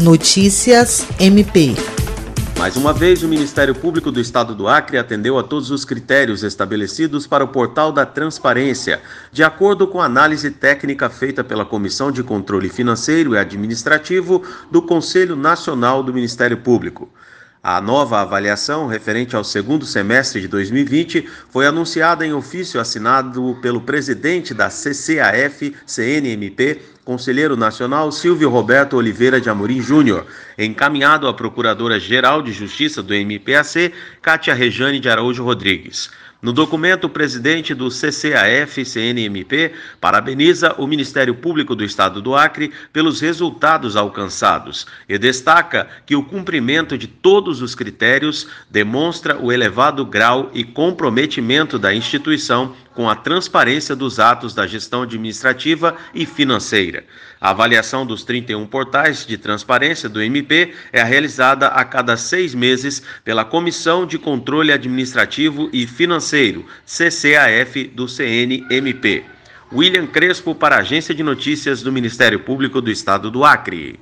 Notícias MP. Mais uma vez, o Ministério Público do Estado do Acre atendeu a todos os critérios estabelecidos para o portal da transparência, de acordo com a análise técnica feita pela Comissão de Controle Financeiro e Administrativo do Conselho Nacional do Ministério Público. A nova avaliação, referente ao segundo semestre de 2020, foi anunciada em ofício assinado pelo presidente da CCAF-CNMP, conselheiro nacional Silvio Roberto Oliveira de Amorim Júnior, encaminhado à Procuradora-Geral de Justiça do MPAC, Cátia Rejane de Araújo Rodrigues. No documento, o presidente do CCAF-CNMP parabeniza o Ministério Público do Estado do Acre pelos resultados alcançados e destaca que o cumprimento de todos os critérios demonstra o elevado grau e comprometimento da instituição com a transparência dos atos da gestão administrativa e financeira. A avaliação dos 31 portais de transparência do MP é realizada a cada seis meses pela Comissão de Controle Administrativo e Financeiro, CCAF, do CNMP. William Crespo, para a Agência de Notícias do Ministério Público do Estado do Acre.